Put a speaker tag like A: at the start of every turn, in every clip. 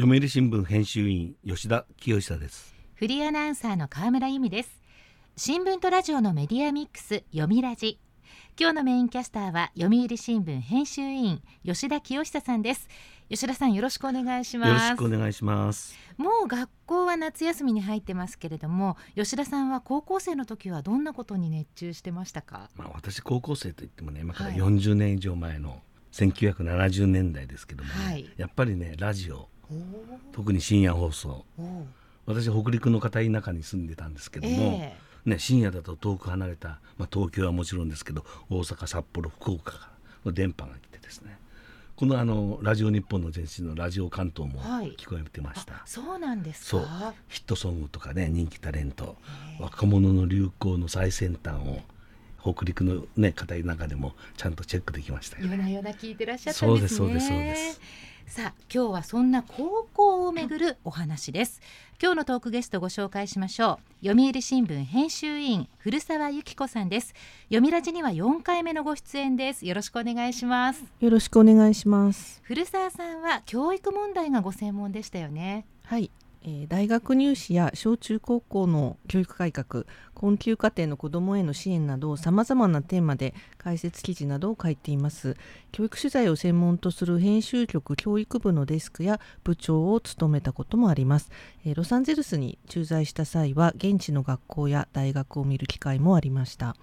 A: 読売新聞編集員吉田清久です。
B: フリーアナウンサーの河村由美です。新聞とラジオのメディアミックス読みラジ。今日のメインキャスターは読売新聞編集員吉田清久さんです。吉田さんよろしくお願いします。
A: よろしくお願いします。
B: もう学校は夏休みに入ってますけれども吉田さんは高校生の時はどんなことに熱中してましたか？
A: まあ私高校生といってもね今から40年以上前の1970年代ですけども、ねはい、やっぱりねラジオ特に深夜放送。私北陸の片田舎に住んでたんですけども、えー、ね、深夜だと遠く離れた、まあ、東京はもちろんですけど大阪札幌福岡から電波が来てですね。このあのラジオ日本の前身のラジオ関東も聞こえてました、はい、
B: そうなんです
A: そう。ヒットソングとかね人気タレント。若者の流行の最先端を北陸のね片田舎でもちゃんとチェックできましたよ、
B: ね、夜な夜な聞いてらっしゃったんですね。そうですそうですそうですさあ今日はそんな高校をめぐるお話です。今日のトークゲストご紹介しましょう。読売新聞編集員古澤由紀子さんです。読みラジには4回目のご出演です。よろしくお願いします。
C: よろしくお願いします。
B: 古澤さんは教育問題がご専門でしたよね。
C: はいえ大学入試や小中高校の教育改革困窮家庭の子どもへの支援などさまざまなテーマで解説記事などを書いています。教育取材を専門とする編集局教育部のデスクや部長を務めたこともあります、えロサンゼルスに駐在した際は現地の学校や大学を見る機会もありました。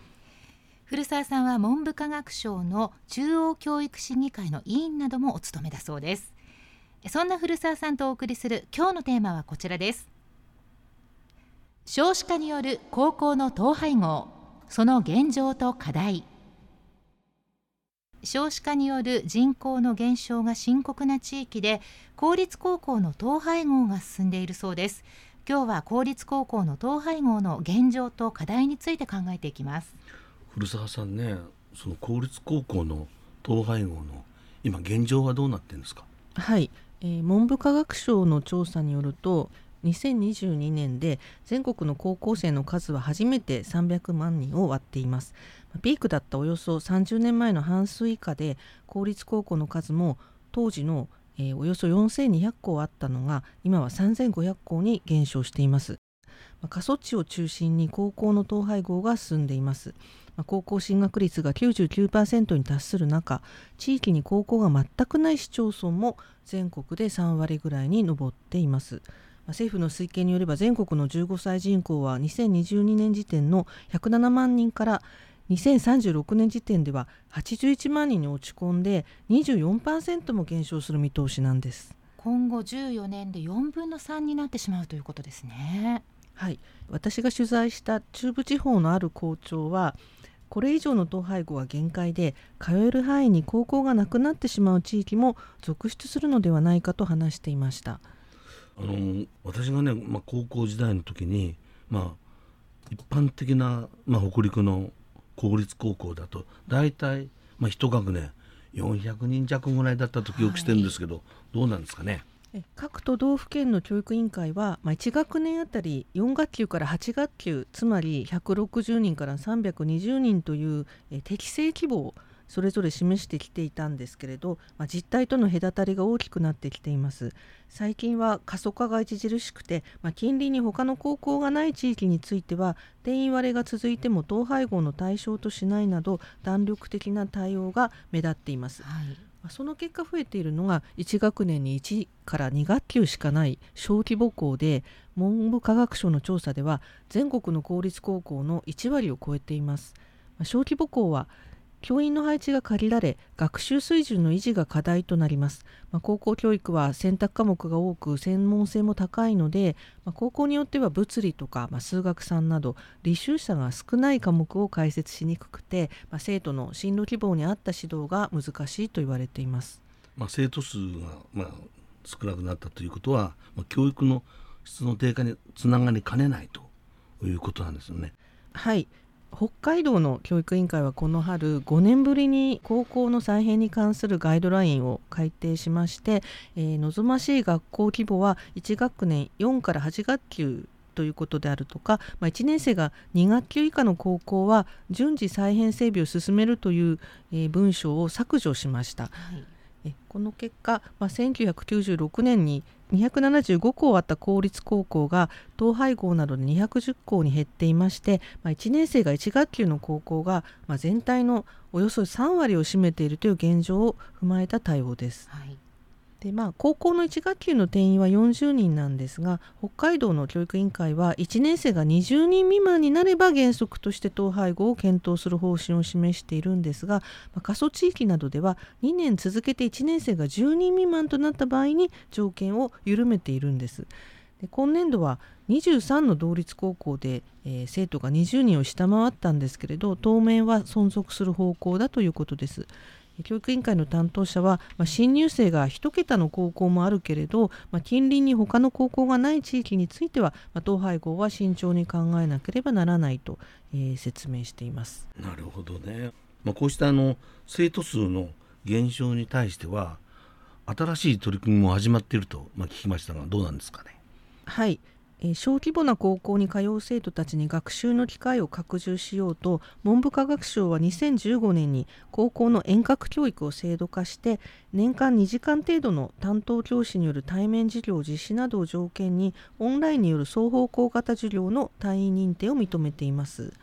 B: 古澤さんは文部科学省の中央教育審議会の委員などもお務めだそうです。そんな古澤さんとお送りする今日のテーマはこちらです。少子化による高校の統廃合。その現状と課題。少子化による人口の減少が深刻な地域で公立高校の統廃合が進んでいるそうです。今日は公立高校の統廃合の現状と課題について考えていきます。
A: 古澤さんねその公立高校の統廃合の今現状はどうなってんですか？
C: はいえー、文部科学省の調査によると2022年で全国の高校生の数は初めて300万人を割っています。ピークだったおよそ30年前の半数以下で公立高校の数も当時の、えー、およそ4200校あったのが今は3500校に減少しています。過疎地を中心に高校の統廃合が進んでいます。高校進学率が99%に達する中地域に高校が全くない市町村も全国で3割ぐらいに上っています。政府の推計によれば全国の15歳人口は2022年時点の107万人から2036年時点では81万人に落ち込んで24%も減少する見通しなんです。
B: 今後14年で4分の3になってしまうということですね。
C: はい。私が取材した中部地方のある校長はこれ以上の統廃合は限界で通える範囲に高校がなくなってしまう地域も続出するのではないかと話していました
A: あの私がね、まあ、高校時代の時に、まあ、一般的な、まあ、北陸の公立高校だと大体、まあ、一学年400人弱ぐらいだったと記憶してるんですけど、はい、どうなんですかね？
C: 各都道府県の教育委員会は、まあ、1学年あたり4学級から8学級つまり160人から320人という適正規模をそれぞれ示してきていたんですけれど、まあ、実態との隔たりが大きくなってきています。最近は過疎化が著しくて、まあ、近隣に他の高校がない地域については定員割れが続いても統廃合の対象としないなど弾力的な対応が目立っています、はい。その結果増えているのが1学年に1から2学級しかない小規模校で文部科学省の調査では全国の公立高校の1割を超えています。小規模校は教員の配置が限られ学習水準の維持が課題となります、まあ、高校教育は選択科目が多く専門性も高いので、まあ、高校によっては物理とか、まあ、数学3など履修者が少ない科目を解説しにくくて、ま生徒の進路希望に合った指導が難しいと言われています、
A: ま生徒数が、ま少なくなったということは、ま教育の質の低下につながりかねないということなんですよね。
C: はい北海道の教育委員会はこの春5年ぶりに高校の再編に関するガイドラインを改定しまして、えー、望ましい学校規模は1学年4から8学級ということであるとか、まあ、1年生が2学級以下の高校は順次再編整備を進めるという、えー、文章を削除しました。はいえこの結果、まあ、1996年に275校あった公立高校が統廃合などで210校に減っていまして、まあ、1年生が1学級の高校が、まあ、全体のおよそ3割を占めているという現状を踏まえた対応です。はいでまあ、高校の1学級の定員は40人なんですが北海道の教育委員会は1年生が20人未満になれば原則として統廃合を検討する方針を示しているんですが、まあ、過疎地域などでは2年続けて1年生が10人未満となった場合に条件を緩めているんです。で今年度は23の同立高校で、えー、生徒が20人を下回ったんですけれど当面は存続する方向だということです。教育委員会の担当者は、まあ、新入生が1桁の高校もあるけれど、まあ、近隣に他の高校がない地域については、まあ、統廃合は慎重に考えなければならないと、えー、説明しています。
A: なるほどね、まあ、こうしたあの生徒数の減少に対しては新しい取り組みも始まっていると、まあ、聞きましたがどうなんですかね？
C: はいえ小規模な高校に通う生徒たちに学習の機会を拡充しようと文部科学省は2015年に高校の遠隔教育を制度化して年間2時間程度の担当教師による対面授業実施などを条件にオンラインによる双方向型授業の単位認定を認めています。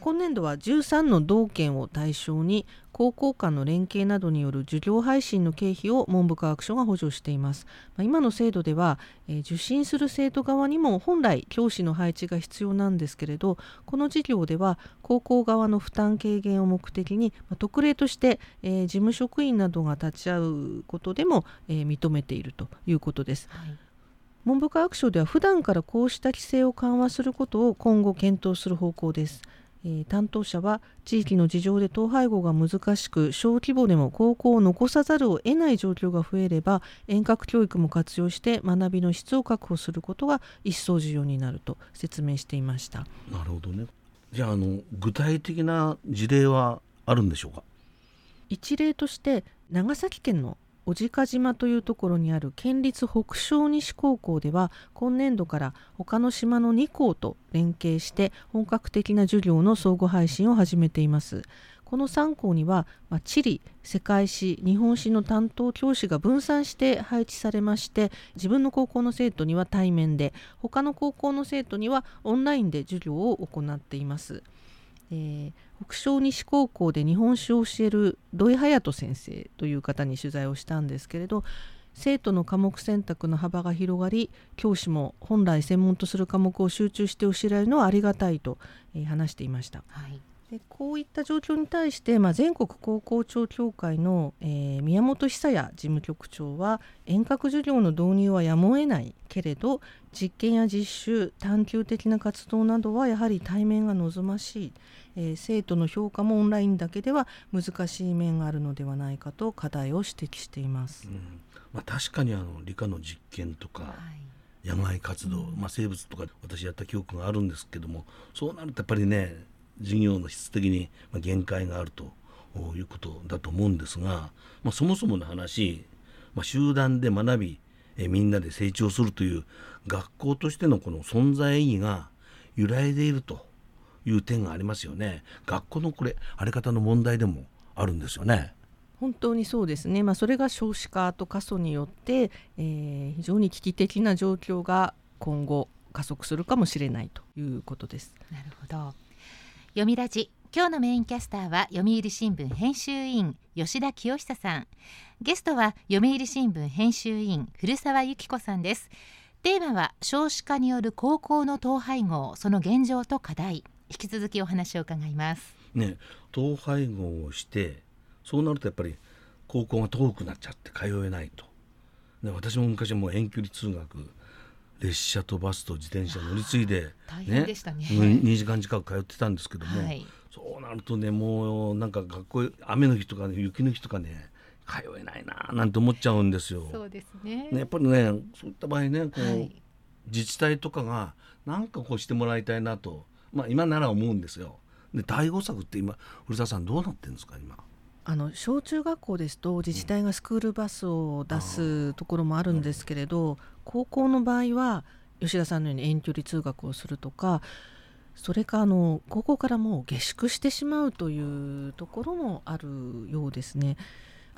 C: 今年度は13の道県を対象に高校間の連携などによる授業配信の経費を文部科学省が補助しています。まあ、今の制度では、えー、受診する生徒側にも本来教師の配置が必要なんですけれどこの事業では高校側の負担軽減を目的に、まあ、特例として、えー、事務職員などが立ち会うことでも、えー、認めているということです。はい文部科学省では普段からこうした規制を緩和することを今後検討する方向です。えー、担当者は地域の事情で統廃合が難しく小規模でも高校を残さざるを得ない状況が増えれば遠隔教育も活用して学びの質を確保することが一層重要になると説明していました。
A: なるほどね。じゃああの具体的な事例はあるんでしょうか？
C: 一例として長崎県の小値賀島というところにある県立北小西高校では今年度から他の島の2校と連携して本格的な授業の相互配信を始めています。この3校には、まあ、地理世界史日本史の担当教師が分散して配置されまして自分の高校の生徒には対面で他の高校の生徒にはオンラインで授業を行っています。えー、北昇西高校で日本史を教える土井隼人先生という方に取材をしたんですけれど生徒の科目選択の幅が広がり教師も本来専門とする科目を集中して教えられるのはありがたいと、えー、話していました。はいでこういった状況に対して、まあ、全国高校長協会の、えー、宮本久也事務局長は遠隔授業の導入はやむを得ないけれど実験や実習探究的な活動などはやはり対面が望ましい、えー、生徒の評価もオンラインだけでは難しい面があるのではないかと課題を指摘しています、うん、
A: まあ、確かにあの理科の実験とか、はい。野外活動、まあ、生物とか私やった記憶があるんですけどもそうなるとやっぱりね事業の質的に限界があるということだと思うんですが、まあ、そもそもの話、まあ、集団で学びえみんなで成長するという学校としてのこの存在意義が揺らいでいるという点がありますよね。学校のこれあり方の問題でもあるんですよね。
C: 本当にそうですね、まあ、それが少子化と過疎によって、えー、非常に危機的な状況が今後加速するかもしれないということです。
B: なるほど読みラジ今日のメインキャスターは読売新聞編集員吉田清久さん。ゲストは読売新聞編集員古澤由紀子さんです。テーマは少子化による高校の統廃合その現状と課題。引き続きお話を伺います。
A: ね統廃合をしてそうなるとやっぱり高校が遠くなっちゃって通えないと、ね、私も昔も遠距離通学列車とバスと自転車乗り継いで、
B: ねね、2
A: 時間近く通ってたんですけども、はい、そうなるとねもうなんか学校雨の日とか、ね、雪の日とかね通えないななんて思っちゃうんですよ。
B: そうですね
A: ねやっぱりねそういった場合ねこう、はい、自治体とかがなんかこうしてもらいたいなと、まあ、今なら思うんですよ。で対応策って今古澤さんどうなってるんですか今？
C: あの小中学校ですと自治体がスクールバスを出すところもあるんですけれど、高校の場合は吉田さんのように遠距離通学をするとかそれかあの高校からもう下宿してしまうというところもあるようですね。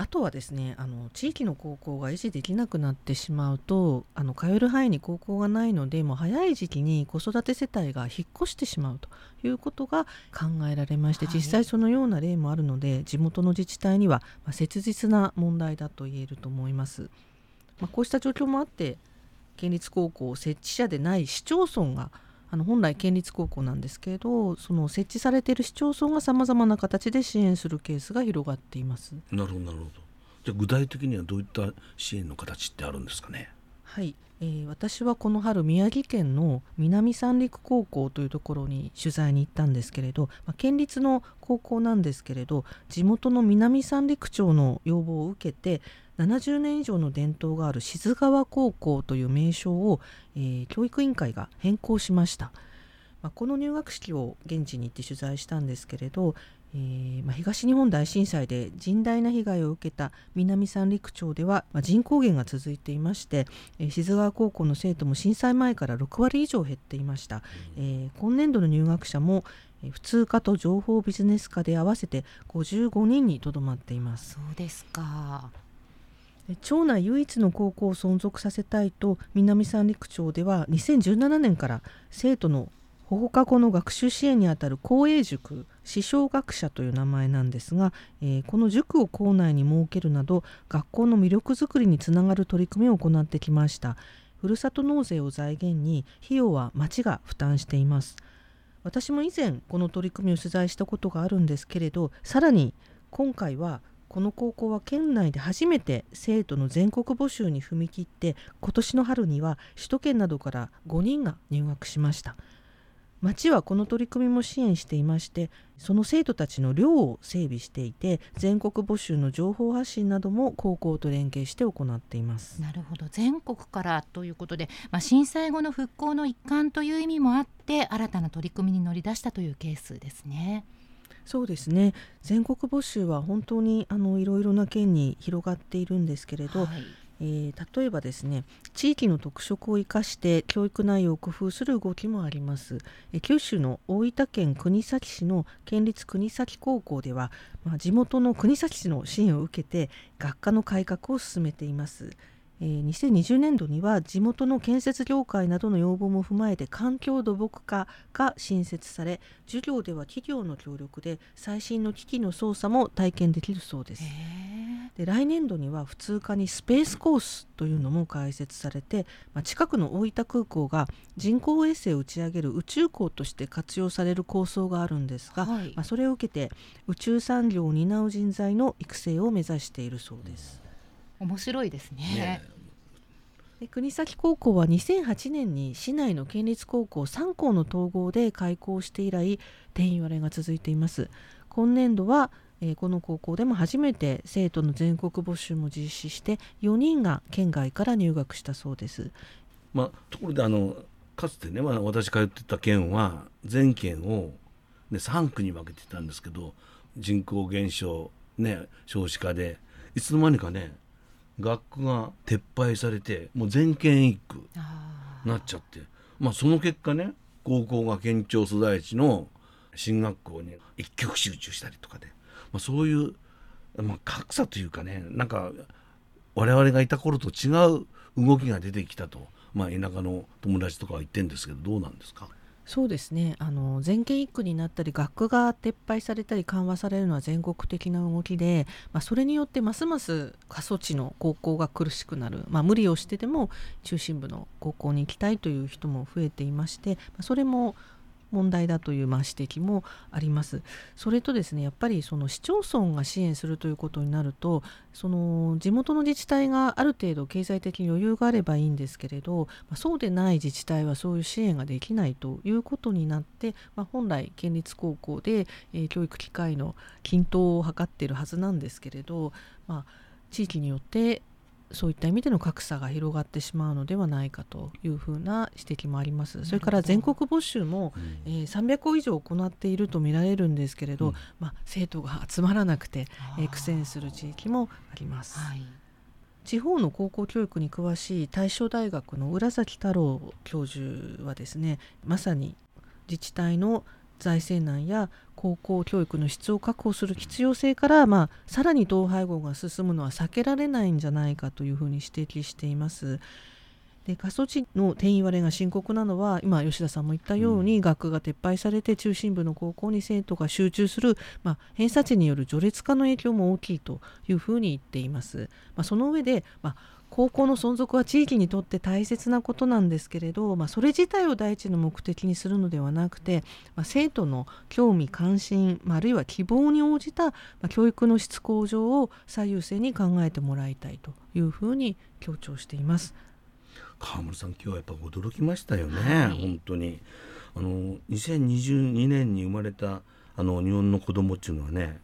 C: あとはですねあの地域の高校が維持できなくなってしまうとあの通える範囲に高校がないのでもう早い時期に子育て世帯が引っ越してしまうということが考えられまして、はい、実際そのような例もあるので地元の自治体には、まあ、切実な問題だと言えると思います。まあ、こうした状況もあって県立高校設置者でない市町村があの本来県立高校なんですけれどその設置されている市町村がさまざまな形で支援するケースが広がっています。
A: なるほどなるほど。じゃ具体的にはどういった支援の形ってあるんですかね？
C: はい、えー、私はこの春宮城県の南三陸高校というところに取材に行ったんですけれど、まあ、県立の高校なんですけれど地元の南三陸町の要望を受けて70年以上の伝統がある静川高校という名称を、えー、教育委員会が変更しました。まあ、この入学式を現地に行って取材したんですけれど、えー、まあ、東日本大震災で甚大な被害を受けた南三陸町では、まあ、人口減が続いていまして、えー、静川高校の生徒も震災前から6割以上減っていました、えー、今年度の入学者も普通科と情報ビジネス科で合わせて55人にとどまっています。
B: そうですか
C: 町内唯一の高校を存続させたいと南三陸町では2017年から生徒の放課後の学習支援にあたる公営塾師匠学者という名前なんですが、えー、この塾を校内に設けるなど学校の魅力づくりにつながる取り組みを行ってきました。ふるさと納税を財源に費用は町が負担しています。私も以前この取り組みを取材したことがあるんですけれどさらに今回はこの高校は県内で初めて生徒の全国募集に踏み切って今年の春には首都圏などから5人が入学しました。町はこの取り組みも支援していましてその生徒たちの寮を整備していて全国募集の情報発信なども高校と連携して行っています。
B: なるほど。全国からということで、まあ、震災後の復興の一環という意味もあって新たな取り組みに乗り出したというケースですね。
C: そうですね。全国募集は本当にあのいろいろな県に広がっているんですけれど、はい。えー、例えばですね地域の特色を生かして教育内容を工夫する動きもあります、えー、九州の大分県国東市の県立国東高校では、まあ、地元の国東市の支援を受けて学科の改革を進めていますえー、2020年度には地元の建設業界などの要望も踏まえて環境土木課が新設され授業では企業の協力で最新の機器の操作も体験できるそうです。で来年度には普通科にスペースコースというのも開設されて、まあ、近くの大分空港が人工衛星を打ち上げる宇宙港として活用される構想があるんですが、はい、まあ、それを受けて宇宙産業を担う人材の育成を目指しているそうです。
B: 面白いですね。ね。
C: で国東高校は2008年に市内の県立高校3校の統合で開校して以来定員割れが続いています。今年度は、えー、この高校でも初めて生徒の全国募集も実施して4人が県外から入学したそうです。
A: まあところであのかつてね、まあ、私通ってた県は全県を、ね、3区に分けてたんですけど人口減少ね少子化でいつの間にかね学区が撤廃されてもう全県一区なっちゃって。まあその結果ね高校が県庁所在地の進学校に一極集中したりとかで、まあ、そういう、まあ、格差というかねなんか我々がいた頃と違う動きが出てきたと、まあ、田舎の友達とかは言ってるんですけどどうなんですか？
C: そうですね。あの全県一区になったり学区が撤廃されたり緩和されるのは全国的な動きで、まあ、それによってますます過疎地の高校が苦しくなる、まあ、無理をしてでも中心部の高校に行きたいという人も増えていましてまそれも問題だというまあ指摘もあります。それとですねやっぱりその市町村が支援するということになるとその地元の自治体がある程度経済的に余裕があればいいんですけれど、ま、そうでない自治体はそういう支援ができないということになって、まあ、本来県立高校で、え、教育機会の均等を図っているはずなんですけれど、まあ、地域によってそういった意味での格差が広がってしまうのではないかというふうな指摘もあります。それから全国募集も、うん、えー、300校以上行っていると見られるんですけれど、うん、まあ、生徒が集まらなくて、えー、苦戦する地域もあります。はい地方の高校教育に詳しい大正大学の浦崎太郎教授はですねまさに自治体の財政難や高校教育の質を確保する必要性から、まあ、さらに統廃合が進むのは避けられないんじゃないかというふうに指摘しています。で過疎地の定員割れが深刻なのは今吉田さんも言ったように、うん、学区が撤廃されて中心部の高校に生徒が集中する、まあ、偏差値による序列化の影響も大きいというふうに言っています。まあ、その上で、まあ高校の存続は地域にとって大切なことなんですけれど、まあ、それ自体を第一の目的にするのではなくて、まあ、生徒の興味関心、まあ、あるいは希望に応じた、まあ、教育の質向上を最優先に考えてもらいたいというふうに強調しています。
A: 川村さん今日はやっぱ驚きましたよね、はい、本当に。あの2022年に生まれたあの日本の子供っていうのはね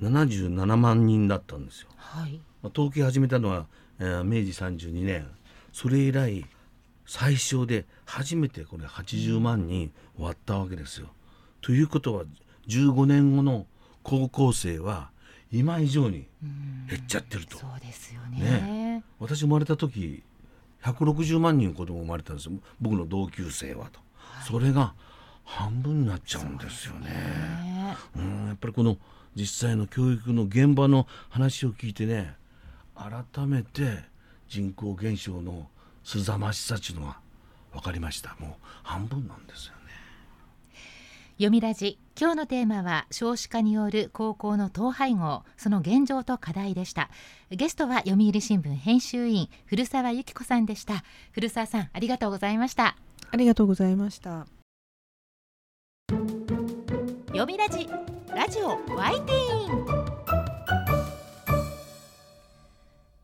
A: 77万人だったんですよ、はい、まあ、統計始めたのは、えー、明治32年。それ以来最小で初めてこれ80万人割ったわけですよ。ということは15年後の高校生は今以上に減っちゃってると。
B: そうですよね。ね。
A: 私生まれた時160万人子供生まれたんですよ。僕の同級生はと、はい、それが半分になっちゃうんですよね。ね。うんやっぱりこの実際の教育の現場の話を聞いてね改めて人口減少のすざましさというのが分かりました。もう半分なんですよね。
B: 読みラジ今日のテーマは少子化による高校の統廃合その現状と課題でした。ゲストは読売新聞編集員古澤由紀子さんでした。古澤さんありがとうございました。
C: ありがとうございました。
B: 読みラジラジオワイティーン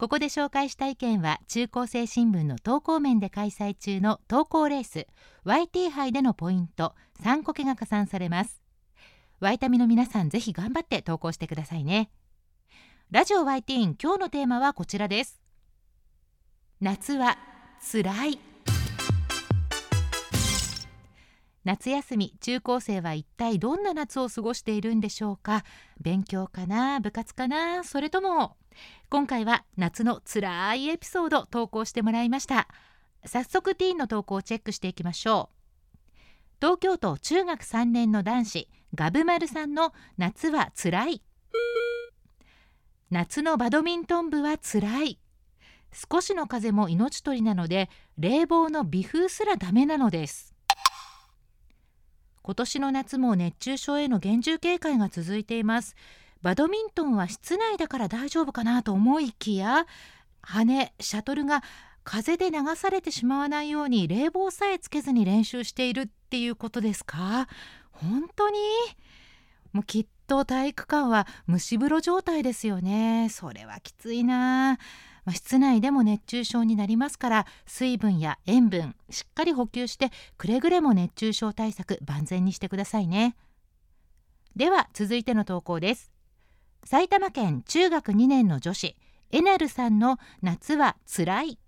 B: ここで紹介した意見は中高生新聞の投稿面で開催中の投稿レース YT 杯でのポイント3個けが加算されます。ワイタミの皆さんぜひ頑張って投稿してくださいね。ラジオ YT 今日のテーマはこちらです。夏はつらい。夏休み中高生は一体どんな夏を過ごしているんでしょうか？勉強かな？部活かな？それとも今回は夏のつらいエピソード投稿してもらいました。早速ティーンの投稿をチェックしていきましょう。東京都中学3年の男子ガブマルさんの夏はつらい。夏のバドミントン部はつらい。少しの風も命取りなので冷房の微風すらダメなのです。今年の夏も熱中症への厳重警戒が続いています。バドミントンは室内だから大丈夫かなと思いきや羽シャトルが風で流されてしまわないように冷房さえつけずに練習しているっていうことですか？本当に？もうきっと体育館は蒸し風呂状態ですよね。それはきついな。まあ、室内でも熱中症になりますから水分や塩分しっかり補給してくれぐれも熱中症対策万全にしてくださいね。では続いての投稿です。埼玉県中学2年の女子エナルさんの夏はつらい。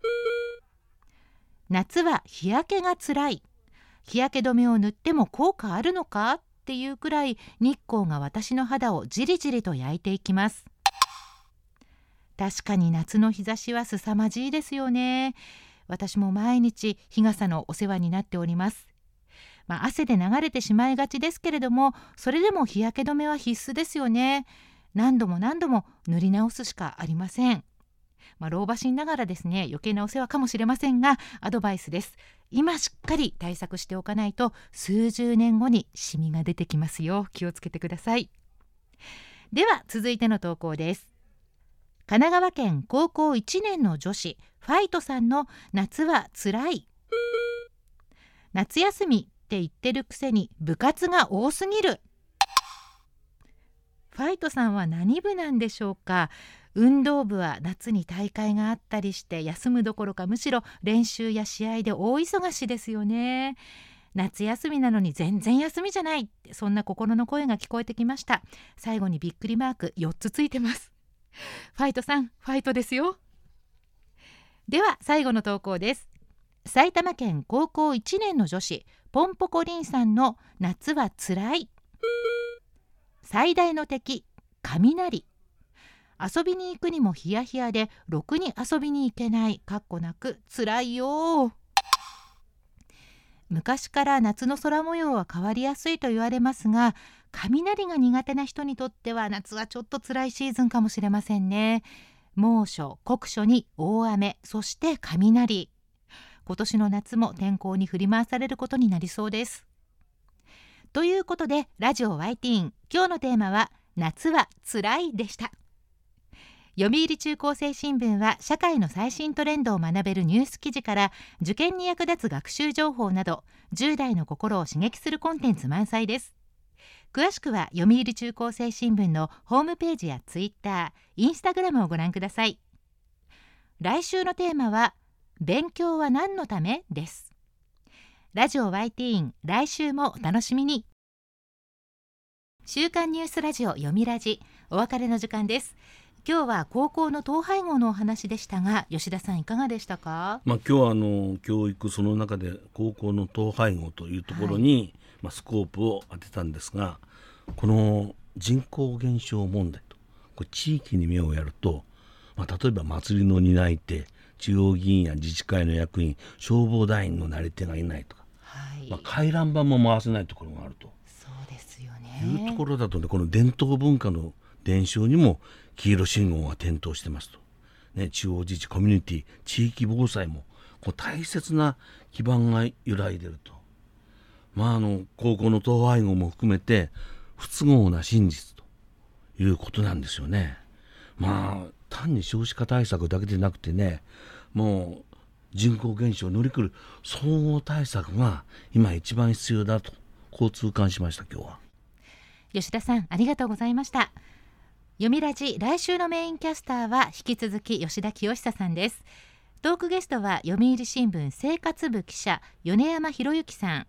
B: 夏は日焼けがつらい。日焼け止めを塗っても効果あるのか？っていうくらい日光が私の肌をじりじりと焼いていきます。確かに夏の日差しは凄まじいですよね。私も毎日日傘のお世話になっております。まあ、汗で流れてしまいがちですけれどもそれでも日焼け止めは必須ですよね。何度も何度も塗り直すしかありません。まあ、老婆心ながらですね余計なお世話かもしれませんがアドバイスです。今しっかり対策しておかないと数十年後にシミが出てきますよ。気をつけてください。では続いての投稿です。神奈川県高校1年の女子ファイトさんの夏はつらい。夏休みって言ってるくせに部活が多すぎる。ファイトさんは何部なんでしょうか？運動部は夏に大会があったりして休むどころかむしろ練習や試合で大忙しですよね。夏休みなのに全然休みじゃない。そんな心の声が聞こえてきました。最後にびっくりマーク4つついてます。ファイトさんファイトですよ。では最後の投稿です。埼玉県高校1年の女子ポンポコリンさんの夏はつらい。最大の敵雷。遊びに行くにもヒヤヒヤでろくに遊びに行けないかっこなくつらいよ。昔から夏の空模様は変わりやすいと言われますが雷が苦手な人にとっては夏はちょっと辛いシーズンかもしれませんね。猛暑酷暑に大雨そして雷。今年の夏も天候に振り回されることになりそうです。ということでラジオワイティーン。今日のテーマは夏はつらいでした。読売中高生新聞は社会の最新トレンドを学べるニュース記事から受験に役立つ学習情報など10代の心を刺激するコンテンツ満載です。詳しくは読売中高生新聞のホームページやツイッター、インスタグラムをご覧ください。来週のテーマは勉強は何のため？です。ラジオ YT イン来週もお楽しみに。週刊ニュースラジオ読みラジお別れの時間です。今日は高校の統廃合のお話でしたが吉田さんいかがでしたか？
A: まあ今日はあの教育その中で高校の統廃合というところに、はい、まあスコープを当てたんですがこの人口減少問題とこれ地域に目をやると、まあ、例えば祭りの担い手中央議員や自治会の役員消防団員のなり手がいないとか、はい、まあ、回覧板も回せないところがあると。
B: そうですよね。
A: いうところだとねこの伝統文化の伝承にも黄色信号が点灯してますと、ね、地方自治コミュニティ地域防災もこう大切な基盤が揺らいでると、まあ、あの高校の統廃合も含めて不都合な真実ということなんですよね。まあ単に少子化対策だけでなくてねもう人口減少を乗り切る総合対策が今一番必要だとこう痛感しました今日は。
B: 吉田さんありがとうございました。読みラジ来週のメインキャスターは引き続き吉田清久さんです。トークゲストは読売新聞生活部記者米山博之さん。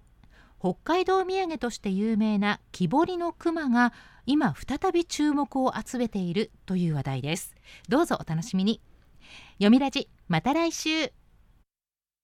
B: 北海道土産として有名な木彫りの熊が今再び注目を集めているという話題です。どうぞお楽しみに。読みラジまた来週。